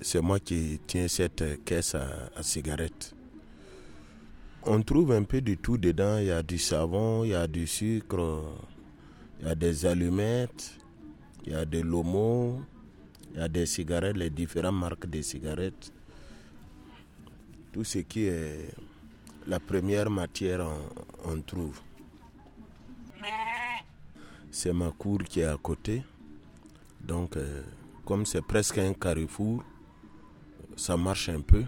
c'est moi qui tiens cette caisse à, cigarettes. On trouve un peu de tout dedans. Il y a du savon, il y a du sucre, il y a des allumettes, il y a de l'homo, il y a des cigarettes, les différentes marques de cigarettes. Tout ce qui est la première matière, on, trouve. C'est ma cour qui est à côté. Donc, euh, comme c'est presque un carrefour, ça marche un peu.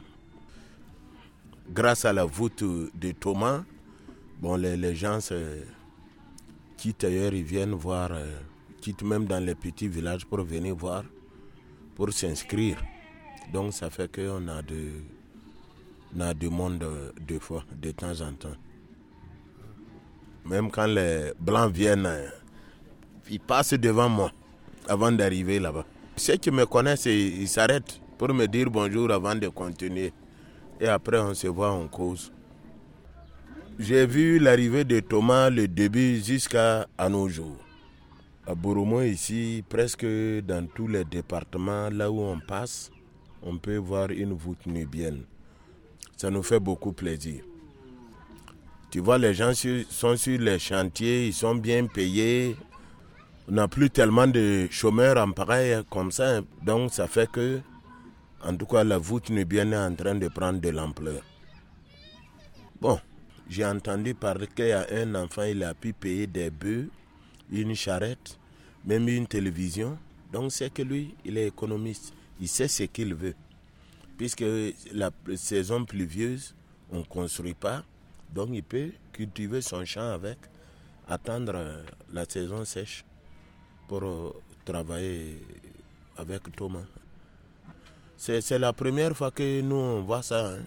Grâce à la voûte de Thomas, bon, les, gens quittent ailleurs, ils viennent voir, euh, quittent même dans les petits villages pour venir voir, pour s'inscrire. Donc ça fait qu'on a de, on a du monde deux fois, de temps en temps. Même quand les blancs viennent, ils passent devant moi avant d'arriver là-bas. Ceux qui me connaissent, ils s'arrêtent pour me dire bonjour avant de continuer. Et après, on se voit en cause. J'ai vu l'arrivée de Thomas le début jusqu'à nos jours. À Bouroumo, ici, presque dans tous les départements, là où on passe, on peut voir une voûte nubienne. Ça nous fait beaucoup plaisir. Tu vois, les gens sont sur les chantiers, ils sont bien payés. On n'a plus tellement de chômeurs en pareil comme ça. Donc, ça fait que en tout cas, la voûte bien en train de prendre de l'ampleur. Bon, j'ai entendu parler qu'il y a un enfant, il a pu payer des bœufs, une charrette, même une télévision. Donc c'est que lui, il est économiste. Il sait ce qu'il veut. Puisque la saison pluvieuse, on ne construit pas. Donc il peut cultiver son champ avec, attendre euh, la saison sèche pour euh, travailler avec Thomas. C'est la première fois que nous on voit ça. Hein.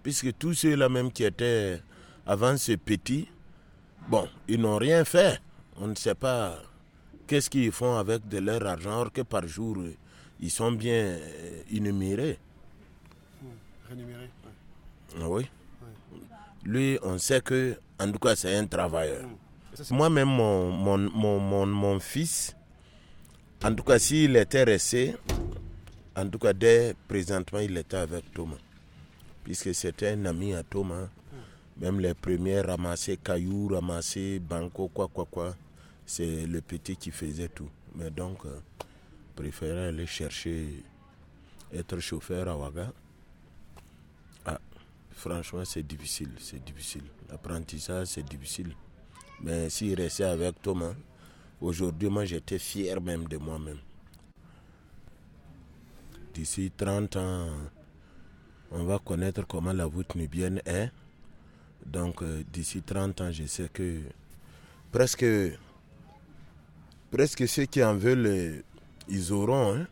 Puisque tous ceux-là même qui étaient avant ce petit, bon, ils n'ont rien fait. On ne sait pas qu'est-ce qu'ils font avec de leur argent, alors que par jour, ils sont bien énumérés. Rémunérés, ah oui. Lui, on sait que, en tout cas, c'est un travailleur. Moi-même, mon, mon, mon, mon, mon fils, en tout cas, s'il était resté, en tout cas, dès présentement, il était avec Thomas. Puisque c'était un ami à Thomas. Même les premiers ramasser cailloux, ramasser banco, quoi, quoi, quoi. C'est le petit qui faisait tout. Mais donc, euh, aller chercher, être chauffeur à Ouaga. Ah, franchement, c'est difficile, c'est difficile. L'apprentissage, c'est difficile. Mais s'il restait avec Thomas, aujourd'hui, moi, j'étais fier même de moi-même. D'ici 30 ans, on va connaître comment la voûte nubienne est. Donc euh, d'ici 30 ans, je sais que presque, presque ceux qui en veulent, ils auront. Hein.